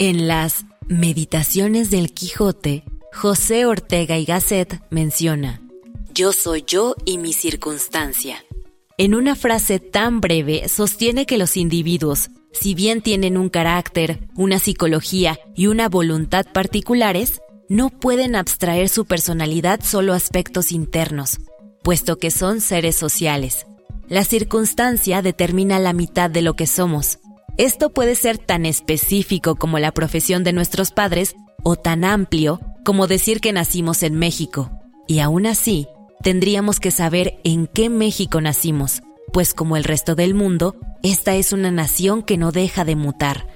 En las Meditaciones del Quijote, José Ortega y Gasset menciona, Yo soy yo y mi circunstancia. En una frase tan breve sostiene que los individuos, si bien tienen un carácter, una psicología y una voluntad particulares, no pueden abstraer su personalidad solo a aspectos internos, puesto que son seres sociales. La circunstancia determina la mitad de lo que somos. Esto puede ser tan específico como la profesión de nuestros padres o tan amplio como decir que nacimos en México. Y aún así, tendríamos que saber en qué México nacimos, pues como el resto del mundo, esta es una nación que no deja de mutar.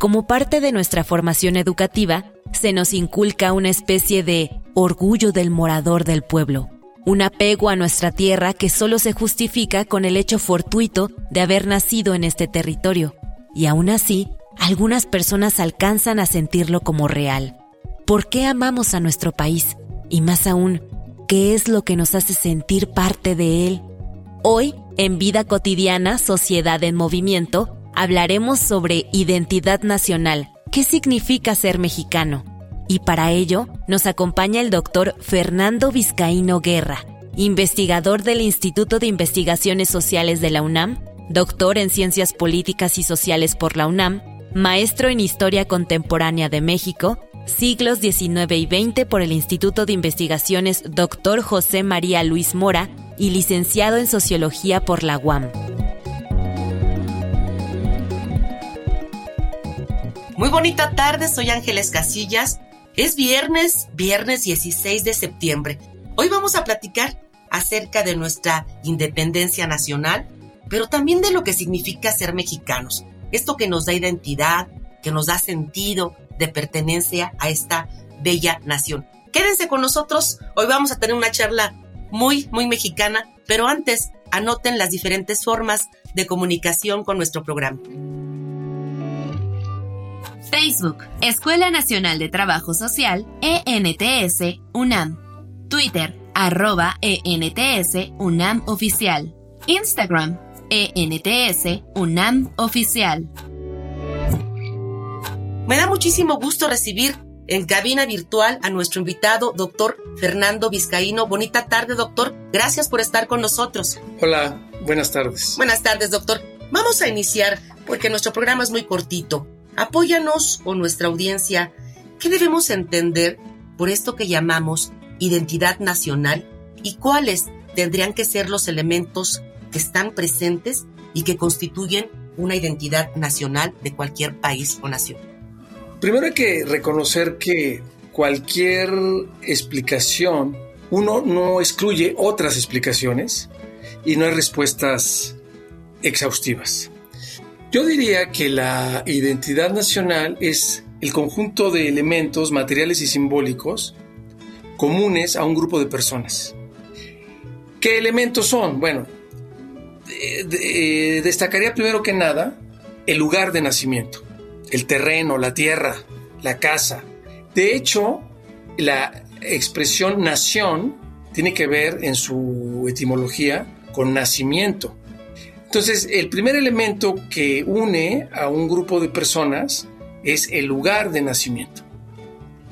Como parte de nuestra formación educativa, se nos inculca una especie de orgullo del morador del pueblo, un apego a nuestra tierra que solo se justifica con el hecho fortuito de haber nacido en este territorio y aún así, algunas personas alcanzan a sentirlo como real. ¿Por qué amamos a nuestro país? Y más aún, ¿qué es lo que nos hace sentir parte de él? Hoy, en Vida Cotidiana, Sociedad en Movimiento, hablaremos sobre identidad nacional. ¿Qué significa ser mexicano? Y para ello nos acompaña el doctor Fernando Vizcaíno Guerra, investigador del Instituto de Investigaciones Sociales de la UNAM doctor en Ciencias Políticas y Sociales por la UNAM, maestro en Historia Contemporánea de México, siglos XIX y XX por el Instituto de Investigaciones Dr. José María Luis Mora y licenciado en Sociología por la UAM. Muy bonita tarde, soy Ángeles Casillas. Es viernes, viernes 16 de septiembre. Hoy vamos a platicar acerca de nuestra independencia nacional, pero también de lo que significa ser mexicanos. Esto que nos da identidad, que nos da sentido de pertenencia a esta bella nación. Quédense con nosotros, hoy vamos a tener una charla muy, muy mexicana, pero antes anoten las diferentes formas de comunicación con nuestro programa. Facebook, Escuela Nacional de Trabajo Social, ENTS, UNAM. Twitter, arroba ENTS, UNAM Oficial. Instagram, ENTS UNAM Oficial. Me da muchísimo gusto recibir en cabina virtual a nuestro invitado, doctor Fernando Vizcaíno. Bonita tarde, doctor. Gracias por estar con nosotros. Hola, buenas tardes. Buenas tardes, doctor. Vamos a iniciar porque nuestro programa es muy cortito. Apóyanos o nuestra audiencia. ¿Qué debemos entender por esto que llamamos identidad nacional y cuáles tendrían que ser los elementos que están presentes y que constituyen una identidad nacional de cualquier país o nación. Primero hay que reconocer que cualquier explicación, uno no excluye otras explicaciones y no hay respuestas exhaustivas. Yo diría que la identidad nacional es el conjunto de elementos materiales y simbólicos comunes a un grupo de personas. ¿Qué elementos son? Bueno, eh, destacaría primero que nada el lugar de nacimiento, el terreno, la tierra, la casa. De hecho, la expresión nación tiene que ver en su etimología con nacimiento. Entonces, el primer elemento que une a un grupo de personas es el lugar de nacimiento.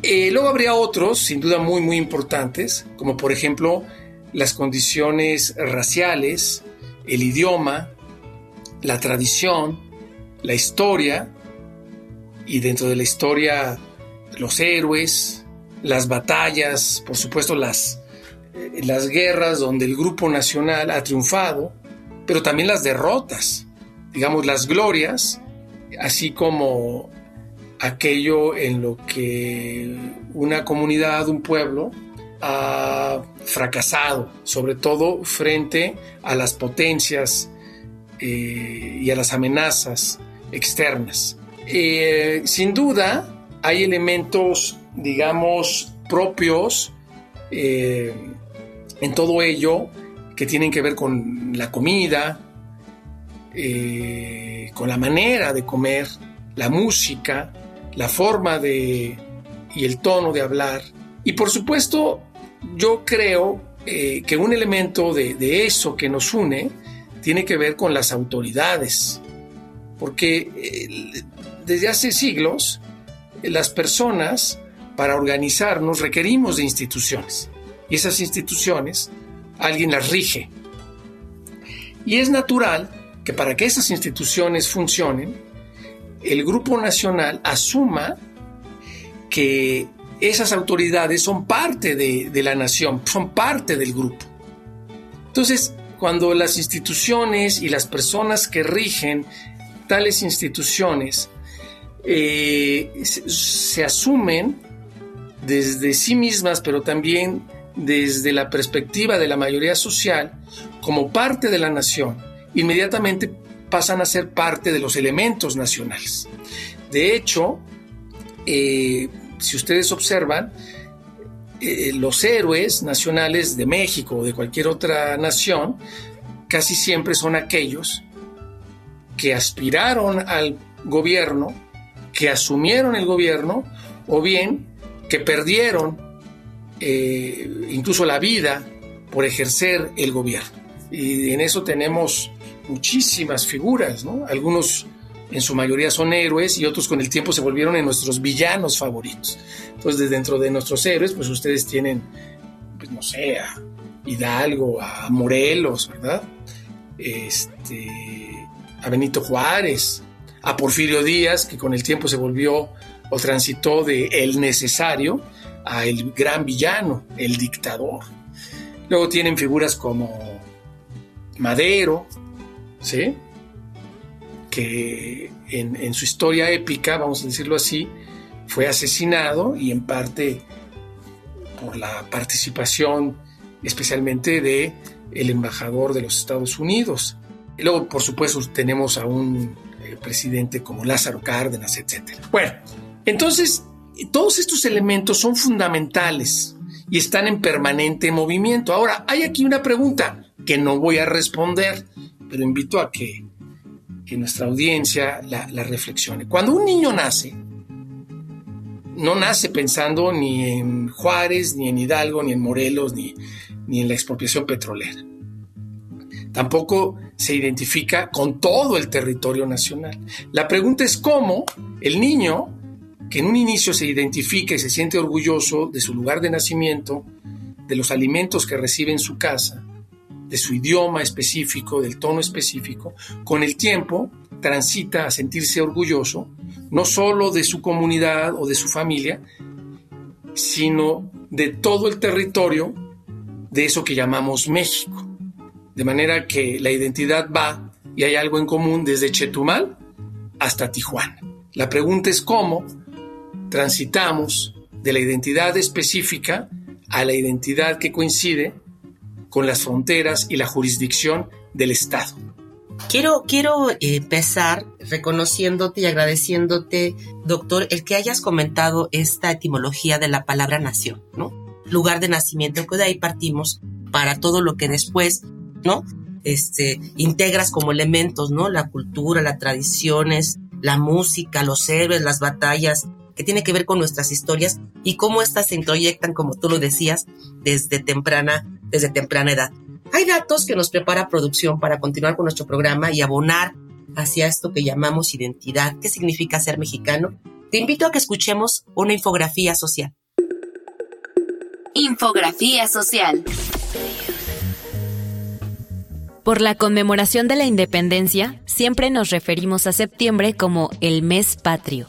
Eh, luego habría otros, sin duda muy, muy importantes, como por ejemplo las condiciones raciales, el idioma, la tradición, la historia, y dentro de la historia los héroes, las batallas, por supuesto las, eh, las guerras donde el grupo nacional ha triunfado, pero también las derrotas, digamos las glorias, así como aquello en lo que una comunidad, un pueblo, ha fracasado, sobre todo frente a las potencias eh, y a las amenazas externas. Eh, sin duda, hay elementos, digamos, propios eh, en todo ello que tienen que ver con la comida, con la manera de comer, la música, la forma de y el tono de hablar. Y por supuesto, yo creo eh, que un elemento de, eso que nos une tiene que ver con las autoridades, porque eh, desde hace siglos las personas para organizarnos requerimos de instituciones y esas instituciones alguien las rige. Y es natural que para que esas instituciones funcionen, el Grupo Nacional asuma que esas autoridades son parte de, la nación, son parte del grupo. Entonces, cuando las instituciones y las personas que rigen tales instituciones eh, se, asumen desde sí mismas, pero también desde la perspectiva de la mayoría social, como parte de la nación, inmediatamente pasan a ser parte de los elementos nacionales. De hecho, eh, si ustedes observan, eh, los héroes nacionales de México o de cualquier otra nación casi siempre son aquellos que aspiraron al gobierno, que asumieron el gobierno o bien que perdieron eh, incluso la vida por ejercer el gobierno. Y en eso tenemos muchísimas figuras, ¿no? Algunos en su mayoría son héroes y otros con el tiempo se volvieron en nuestros villanos favoritos. Entonces, dentro de nuestros héroes, pues ustedes tienen, pues no sé, a Hidalgo, a Morelos, ¿verdad? Este, a Benito Juárez, a Porfirio Díaz, que con el tiempo se volvió o transitó de el necesario a el gran villano, el dictador. Luego tienen figuras como Madero, ¿sí? Que en, su historia épica, vamos a decirlo así, fue asesinado y en parte por la participación especialmente de el embajador de los Estados Unidos. Y luego, por supuesto, tenemos a un eh, presidente como Lázaro Cárdenas, etc. Bueno, entonces, todos estos elementos son fundamentales y están en permanente movimiento. Ahora, hay aquí una pregunta que no voy a responder, pero invito a que nuestra audiencia la, reflexione. Cuando un niño nace, no nace pensando ni en Juárez, ni en Hidalgo, ni en Morelos, ni, ni en la expropiación petrolera. Tampoco se identifica con todo el territorio nacional. La pregunta es cómo el niño, que en un inicio se identifica y se siente orgulloso de su lugar de nacimiento, de los alimentos que recibe en su casa, de su idioma específico, del tono específico, con el tiempo transita a sentirse orgulloso, no solo de su comunidad o de su familia, sino de todo el territorio de eso que llamamos México. De manera que la identidad va y hay algo en común desde Chetumal hasta Tijuana. La pregunta es cómo transitamos de la identidad específica a la identidad que coincide con las fronteras y la jurisdicción del Estado. Quiero, quiero eh, empezar reconociéndote y agradeciéndote, doctor, el que hayas comentado esta etimología de la palabra nación, ¿no? Lugar de nacimiento, que de ahí partimos para todo lo que después, ¿no? Este, integras como elementos, ¿no? La cultura, las tradiciones, la música, los héroes, las batallas, que tiene que ver con nuestras historias y cómo éstas se introyectan, como tú lo decías, desde temprana desde temprana edad. Hay datos que nos prepara producción para continuar con nuestro programa y abonar hacia esto que llamamos identidad. ¿Qué significa ser mexicano? Te invito a que escuchemos una infografía social. Infografía social. Por la conmemoración de la independencia, siempre nos referimos a septiembre como el mes patrio.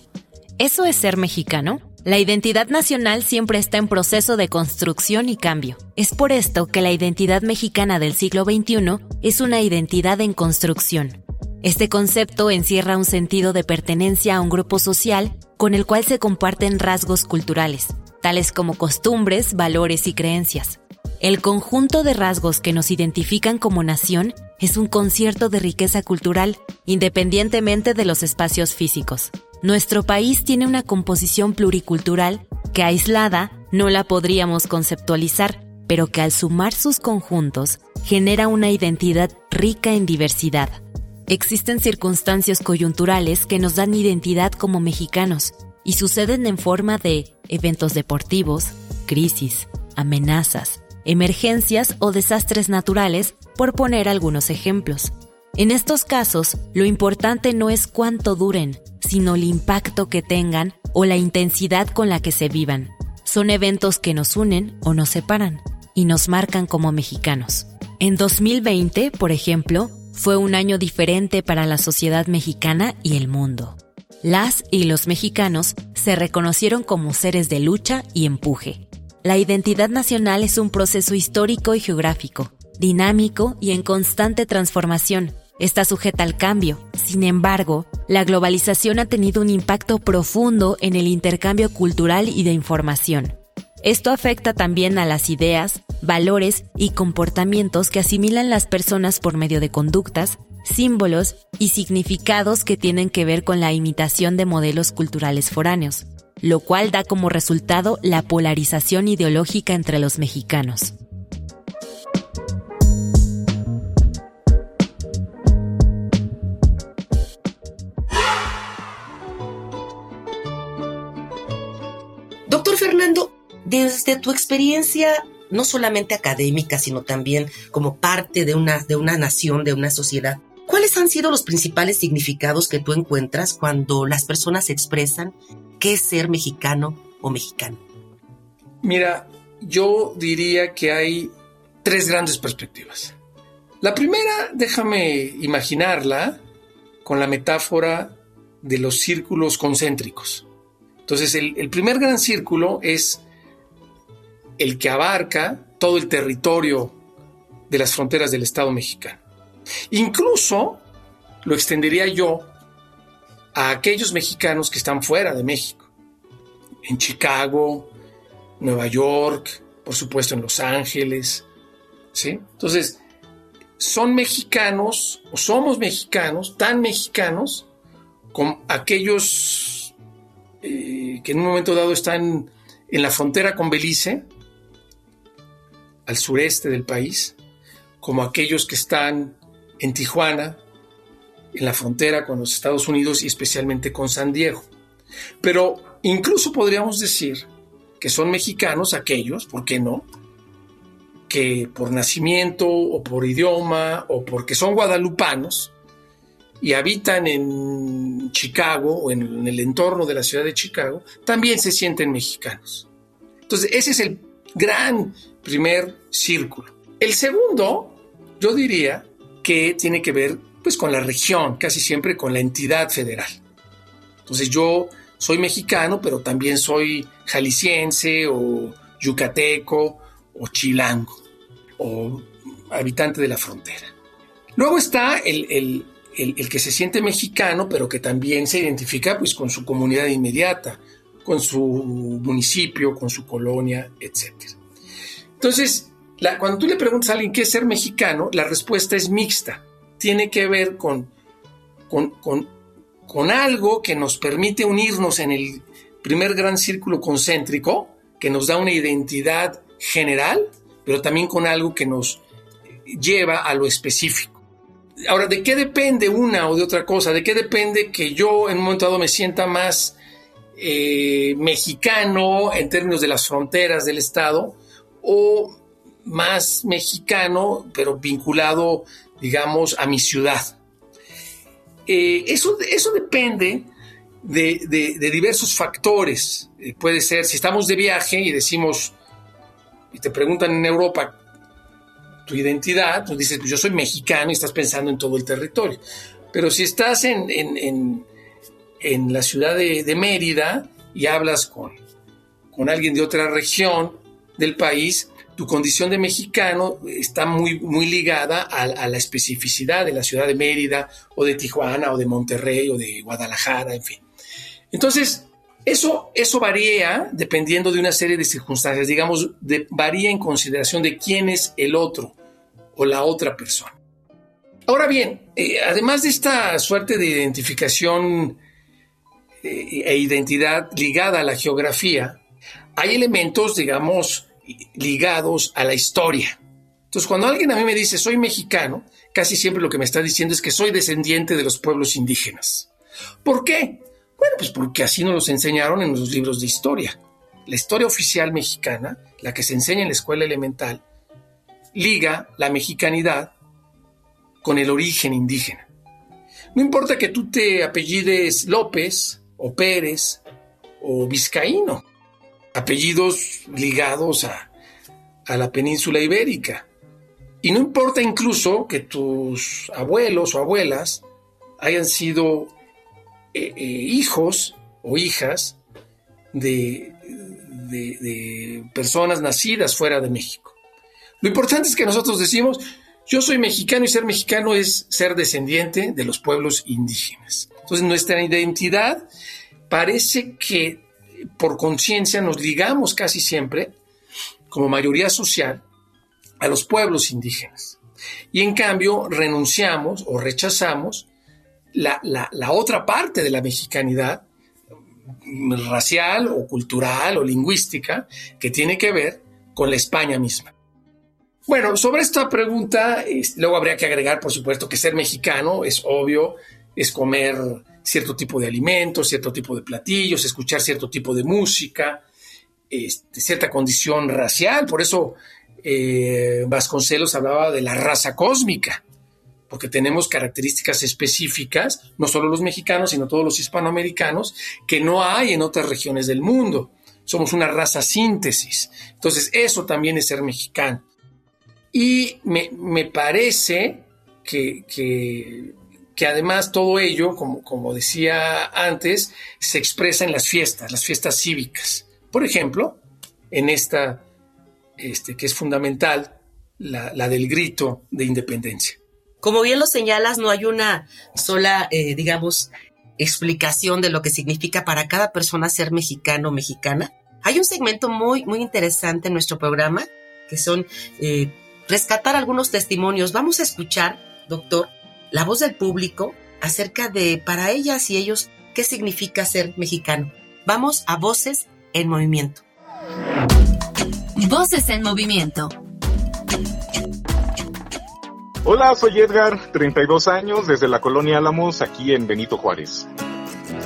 ¿Eso es ser mexicano? La identidad nacional siempre está en proceso de construcción y cambio. Es por esto que la identidad mexicana del siglo XXI es una identidad en construcción. Este concepto encierra un sentido de pertenencia a un grupo social con el cual se comparten rasgos culturales, tales como costumbres, valores y creencias. El conjunto de rasgos que nos identifican como nación es un concierto de riqueza cultural, independientemente de los espacios físicos. Nuestro país tiene una composición pluricultural que aislada no la podríamos conceptualizar, pero que al sumar sus conjuntos genera una identidad rica en diversidad. Existen circunstancias coyunturales que nos dan identidad como mexicanos y suceden en forma de eventos deportivos, crisis, amenazas, emergencias o desastres naturales, por poner algunos ejemplos. En estos casos, lo importante no es cuánto duren, sino el impacto que tengan o la intensidad con la que se vivan. Son eventos que nos unen o nos separan y nos marcan como mexicanos. En 2020, por ejemplo, fue un año diferente para la sociedad mexicana y el mundo. Las y los mexicanos se reconocieron como seres de lucha y empuje. La identidad nacional es un proceso histórico y geográfico, dinámico y en constante transformación. Está sujeta al cambio. Sin embargo, la globalización ha tenido un impacto profundo en el intercambio cultural y de información. Esto afecta también a las ideas, valores y comportamientos que asimilan las personas por medio de conductas, símbolos y significados que tienen que ver con la imitación de modelos culturales foráneos, lo cual da como resultado la polarización ideológica entre los mexicanos. Desde tu experiencia, no solamente académica, sino también como parte de una, de una nación, de una sociedad, ¿cuáles han sido los principales significados que tú encuentras cuando las personas expresan qué es ser mexicano o mexicano? Mira, yo diría que hay tres grandes perspectivas. La primera, déjame imaginarla con la metáfora de los círculos concéntricos. Entonces, el, el primer gran círculo es el que abarca todo el territorio de las fronteras del Estado mexicano. Incluso lo extendería yo a aquellos mexicanos que están fuera de México, en Chicago, Nueva York, por supuesto en Los Ángeles, ¿sí? Entonces, son mexicanos o somos mexicanos, tan mexicanos como aquellos eh, que en un momento dado están en la frontera con Belice, al sureste del país, como aquellos que están en Tijuana, en la frontera con los Estados Unidos y especialmente con San Diego. Pero incluso podríamos decir que son mexicanos aquellos, ¿por qué no? Que por nacimiento o por idioma o porque son guadalupanos y habitan en Chicago o en el entorno de la ciudad de Chicago, también se sienten mexicanos. Entonces, ese es el gran primer círculo. El segundo, yo diría que tiene que ver pues con la región, casi siempre con la entidad federal. Entonces yo soy mexicano, pero también soy jalisciense o yucateco o chilango o habitante de la frontera. Luego está el, el, que se siente mexicano, pero que también se identifica pues, con su comunidad inmediata, con su municipio, con su colonia, etc. Entonces, cuando tú le preguntas a alguien qué es ser mexicano, la respuesta es mixta. Tiene que ver con, con, algo que nos permite unirnos en el primer gran círculo concéntrico, que nos da una identidad general, pero también con algo que nos lleva a lo específico. Ahora, ¿de qué depende una o de otra cosa? ¿De qué depende que yo en un momento dado me sienta más eh, mexicano en términos de las fronteras del Estado o más mexicano, pero vinculado, digamos, a mi ciudad? Eh, eso, eso depende de, diversos factores. Eh, puede ser, si estamos de viaje y decimos, y te preguntan en Europa tu identidad, tú dices, pues yo soy mexicano y estás pensando en todo el territorio. Pero si estás en, en, la ciudad de, Mérida y hablas con, con alguien de otra región del país, tu condición de mexicano está muy, muy ligada a, la especificidad de la ciudad de Mérida o de Tijuana o de Monterrey o de Guadalajara, en fin. Entonces, Eso, eso varía dependiendo de una serie de circunstancias, digamos, varía en consideración de quién es el otro o la otra persona. Ahora bien, eh, además de esta suerte de identificación e identidad ligada a la geografía, hay elementos, digamos, ligados a la historia. Entonces, cuando alguien a mí me dice soy mexicano, casi siempre lo que me está diciendo es que soy descendiente de los pueblos indígenas. ¿Por qué? Bueno, pues porque así nos los enseñaron en los libros de historia. La historia oficial mexicana, la que se enseña en la escuela elemental, liga la mexicanidad con el origen indígena. No importa que tú te apellides López o Pérez o Vizcaíno, apellidos ligados a, la península ibérica. Y no importa incluso que tus abuelos o abuelas hayan sido eh, eh, hijos o hijas de, de, personas nacidas fuera de México. Lo importante es que nosotros decimos, yo soy mexicano y ser mexicano es ser descendiente de los pueblos indígenas. Entonces nuestra identidad parece que por conciencia nos ligamos casi siempre, como mayoría social, a los pueblos indígenas. Y en cambio renunciamos o rechazamos la, la otra parte de la mexicanidad racial o cultural o lingüística que tiene que ver con la España misma. Bueno, sobre esta pregunta, luego habría que agregar, por supuesto, que ser mexicano es obvio, es comer cierto tipo de alimentos, cierto tipo de platillos, escuchar cierto tipo de música, este, cierta condición racial. Por eso eh, Vasconcelos hablaba de la raza cósmica, porque tenemos características específicas, no solo los mexicanos, sino todos los hispanoamericanos, que no hay en otras regiones del mundo. Somos una raza síntesis. Entonces, eso también es ser mexicano. Y me, parece que, que, además todo ello, como, como decía antes, se expresa en las fiestas, las fiestas cívicas. Por ejemplo, en esta, este, que es fundamental, la, del grito de independencia. Como bien lo señalas, no hay una sola, eh, digamos, explicación de lo que significa para cada persona ser mexicano o mexicana. Hay un segmento muy, muy interesante en nuestro programa, que son eh, rescatar algunos testimonios. Vamos a escuchar, doctor, la voz del público acerca de para ellas y ellos qué significa ser mexicano. Vamos a Voces en Movimiento. Voces en Movimiento. Hola, soy Edgar, 32 años, desde la colonia Álamos, aquí en Benito Juárez.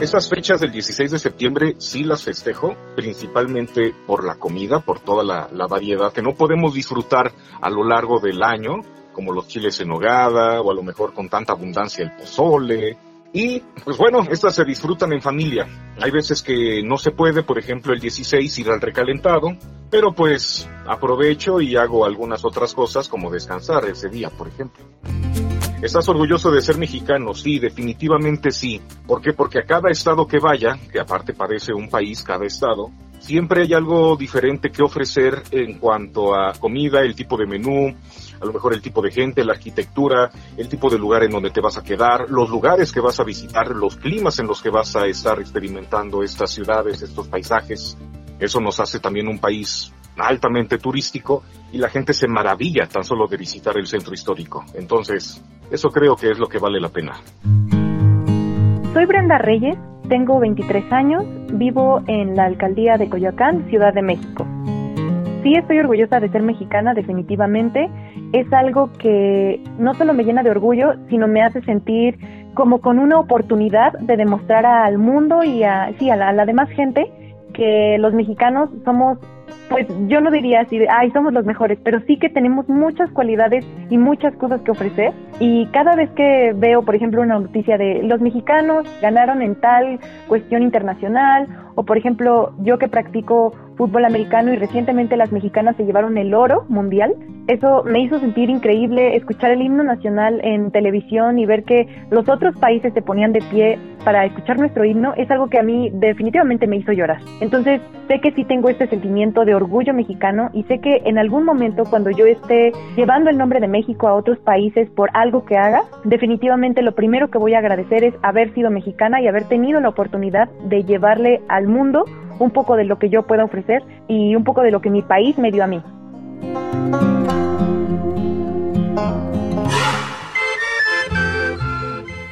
Estas fechas del 16 de septiembre sí las festejo, principalmente por la comida, por toda la, variedad que no podemos disfrutar a lo largo del año, como los chiles en nogada o a lo mejor con tanta abundancia el pozole. Y pues bueno, estas se disfrutan en familia. Hay veces que no se puede, por ejemplo, el 16 ir al recalentado, pero pues aprovecho y hago algunas otras cosas como descansar ese día, por ejemplo. ¿Estás orgulloso de ser mexicano? Sí, definitivamente sí. ¿Por qué? Porque a cada estado que vaya, que aparte parece un país cada estado, siempre hay algo diferente que ofrecer en cuanto a comida, el tipo de menú, a lo mejor el tipo de gente, la arquitectura, el tipo de lugar en donde te vas a quedar, los lugares que vas a visitar, los climas en los que vas a estar experimentando estas ciudades, estos paisajes. Eso nos hace también un país altamente turístico y la gente se maravilla tan solo de visitar el centro histórico. Entonces, eso creo que es lo que vale la pena. Soy Brenda Reyes, tengo 23 años, vivo en la alcaldía de Coyoacán, Ciudad de México. Sí estoy orgullosa de ser mexicana, definitivamente. Es algo que no solo me llena de orgullo, sino me hace sentir como con una oportunidad de demostrar al mundo y a, sí, a la demás gente que los mexicanos somos pues yo no diría así de, ay, somos los mejores, pero sí que tenemos muchas cualidades y muchas cosas que ofrecer. Y cada vez que veo, por ejemplo, una noticia de los mexicanos ganaron en tal cuestión internacional, o por ejemplo, yo que practico fútbol americano y recientemente las mexicanas se llevaron el oro mundial. Eso me hizo sentir increíble escuchar el himno nacional en televisión y ver que los otros países se ponían de pie para escuchar nuestro himno es algo que a mí definitivamente me hizo llorar. Entonces sé que sí tengo este sentimiento de orgullo mexicano y sé que en algún momento cuando yo esté llevando el nombre de México a otros países por algo que haga, definitivamente lo primero que voy a agradecer es haber sido mexicana y haber tenido la oportunidad de llevarle al mundo un poco de lo que yo pueda ofrecer y un poco de lo que mi país me dio a mí.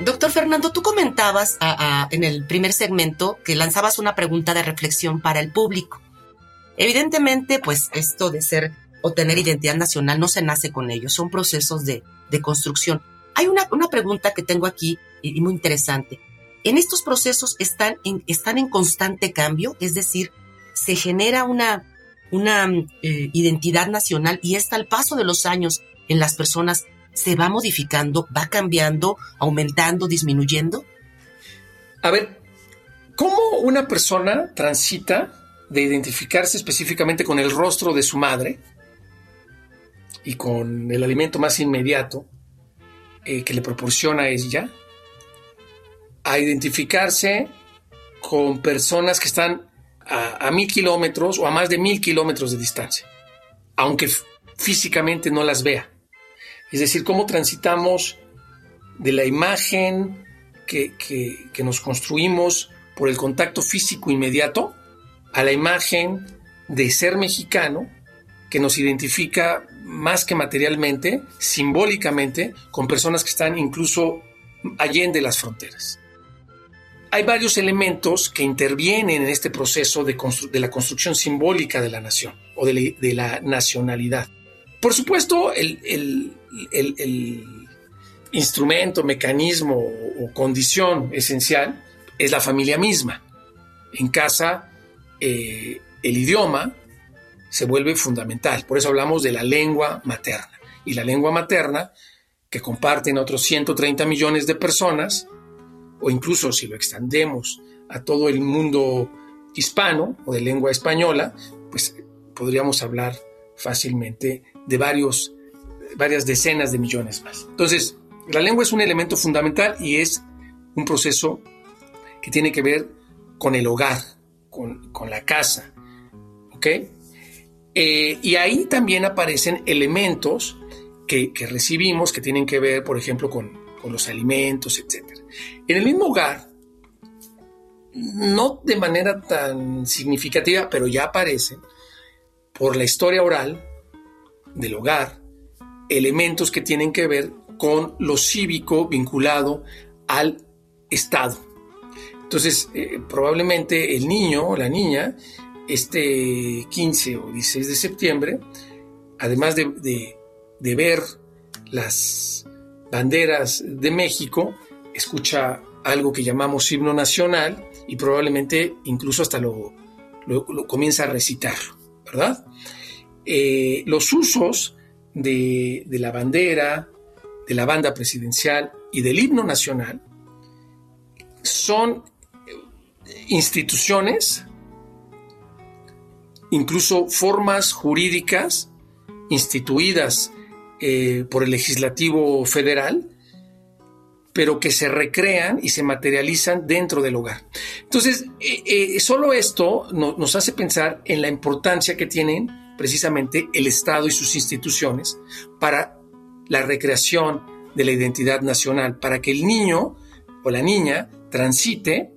Doctor Fernando, tú comentabas en el primer segmento que lanzabas una pregunta de reflexión para el público. Evidentemente, pues esto de ser o tener identidad nacional no se nace con ello, son procesos de, construcción. Hay una, pregunta que tengo aquí y muy interesante en estos procesos están en, están en constante cambio, es decir, se genera una, una eh, identidad nacional y esta al paso de los años en las personas se va modificando, va cambiando, aumentando, disminuyendo. A ver, ¿cómo una persona transita de identificarse específicamente con el rostro de su madre y con el alimento más inmediato eh, que le proporciona ella, a identificarse con personas que están a, mil kilómetros o a más de mil kilómetros de distancia, aunque físicamente no las vea. Es decir, cómo transitamos de la imagen que, que, nos construimos por el contacto físico inmediato a la imagen de ser mexicano que nos identifica más que materialmente, simbólicamente, con personas que están incluso allende las fronteras hay varios elementos que intervienen en este proceso de, la construcción simbólica de la nación o de, la nacionalidad. Por supuesto, el, instrumento, mecanismo o, condición esencial es la familia misma. En casa, eh, el idioma se vuelve fundamental. Por eso hablamos de la lengua materna. Y la lengua materna, que comparten otros 130 millones de personas, o incluso si lo extendemos a todo el mundo hispano o de lengua española, pues podríamos hablar fácilmente de varios, varias decenas de millones más. Entonces, la lengua es un elemento fundamental y es un proceso que tiene que ver con el hogar, con, la casa. ¿Ok? Eh, y ahí también aparecen elementos que, que recibimos que tienen que ver, por ejemplo, con, con los alimentos, etc. En el mismo hogar, no de manera tan significativa, pero ya aparecen, por la historia oral del hogar, elementos que tienen que ver con lo cívico vinculado al Estado. Entonces, eh, probablemente el niño o la niña, este 15 o 16 de septiembre, además de ver las banderas de México, escucha algo que llamamos himno nacional y probablemente incluso hasta lo, comienza a recitar, ¿verdad? Eh, los usos de, de la bandera, de la banda presidencial y del himno nacional son instituciones, incluso formas jurídicas instituidas eh, por el legislativo federal, pero que se recrean y se materializan dentro del hogar. Entonces, eh, eh, solo esto nos hace pensar en la importancia que tienen precisamente el Estado y sus instituciones para la recreación de la identidad nacional, para que el niño o la niña transite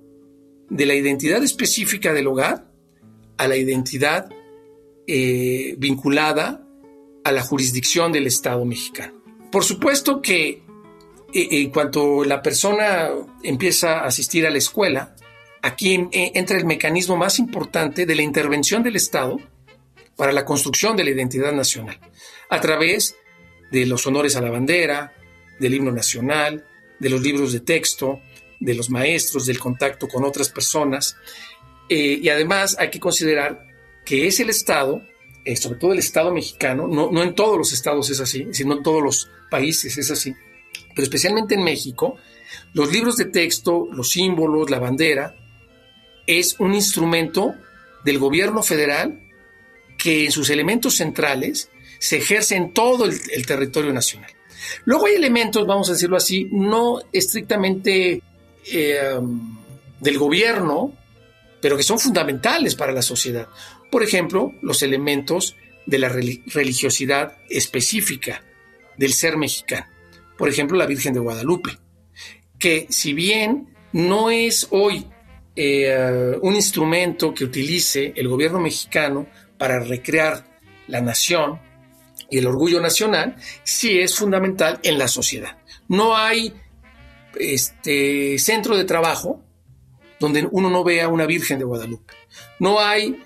de la identidad específica del hogar a la identidad vinculada a la jurisdicción del Estado mexicano. Por supuesto que en cuanto la persona empieza a asistir a la escuela, aquí eh, entra el mecanismo más importante de la intervención del Estado para la construcción de la identidad nacional, a través de los honores a la bandera, del himno nacional, de los libros de texto, de los maestros, del contacto con otras personas. Eh, y además hay que considerar que es el Estado eh, sobre todo el Estado mexicano, no, no en todos los estados es así, sino en todos los países es así, pero especialmente en México, los libros de texto, los símbolos, la bandera, es un instrumento del gobierno federal que en sus elementos centrales se ejerce en todo el, territorio nacional. Luego hay elementos, vamos a decirlo así, no estrictamente eh, del gobierno, pero que son fundamentales para la sociedad. Por ejemplo, los elementos de la religiosidad específica del ser mexicano. Por ejemplo, la Virgen de Guadalupe, que si bien no es hoy eh, un instrumento que utilice el gobierno mexicano para recrear la nación y el orgullo nacional, sí es fundamental en la sociedad. No hay este, centro de trabajo donde uno no vea una Virgen de Guadalupe. No hay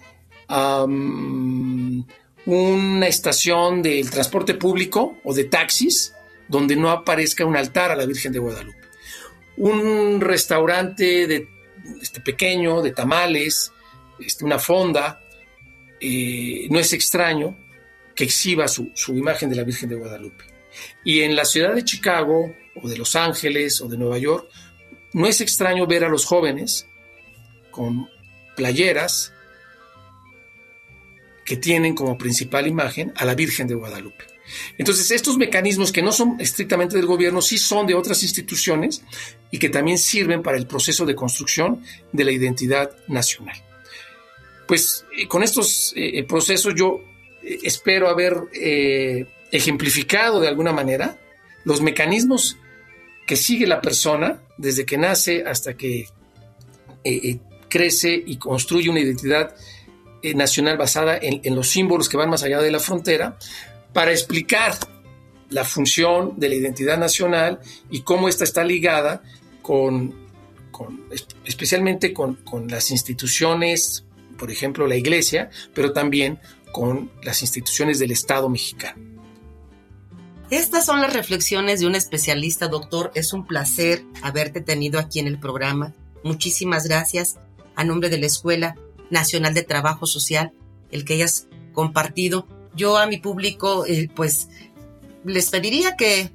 una estación del transporte público o de taxis donde no aparezca un altar a la Virgen de Guadalupe. Un restaurante de, este, pequeño de tamales, este, una fonda, eh, no es extraño que exhiba su, su imagen de la Virgen de Guadalupe. Y en la ciudad de Chicago o de Los Ángeles o de Nueva York, no es extraño ver a los jóvenes con playeras que tienen como principal imagen a la Virgen de Guadalupe. Entonces, estos mecanismos que no son estrictamente del gobierno, sí son de otras instituciones y que también sirven para el proceso de construcción de la identidad nacional. Pues eh, con estos eh, eh, procesos yo espero haber ejemplificado de alguna manera los mecanismos que sigue la persona desde que nace hasta que crece y construye una identidad nacional basada en, en, los símbolos que van más allá de la frontera, para explicar la función de la identidad nacional y cómo ésta está ligada con, especialmente con, con las instituciones, por ejemplo la iglesia, pero también con las instituciones del Estado mexicano. Estas son las reflexiones de un especialista, doctor. Es un placer haberte tenido aquí en el programa. Muchísimas gracias a nombre de la Escuela Nacional de Trabajo Social, el que hayas compartido yo a mi público, eh, pues, les pediría que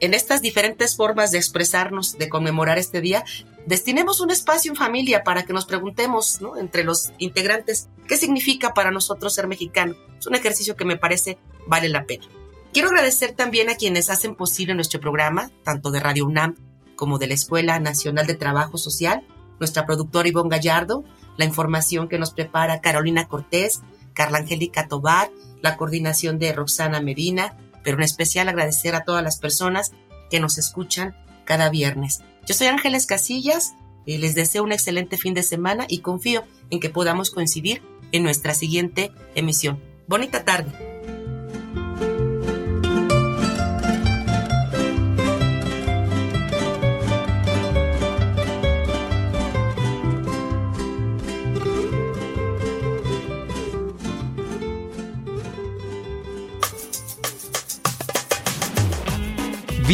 en estas diferentes formas de expresarnos, de conmemorar este día, destinemos un espacio en familia para que nos preguntemos, ¿no? Entre los integrantes, ¿qué significa para nosotros ser mexicano? Es un ejercicio que me parece vale la pena. Quiero agradecer también a quienes hacen posible nuestro programa, tanto de Radio UNAM como de la Escuela Nacional de Trabajo Social, nuestra productora Ivonne Gallardo, la información que nos prepara Carolina Cortés, Carla Angélica Tobar, la coordinación de Roxana Medina, pero en especial agradecer a todas las personas que nos escuchan cada viernes. Yo soy Ángeles Casillas, y les deseo un excelente fin de semana y confío en que podamos coincidir en nuestra siguiente emisión. Bonita tarde.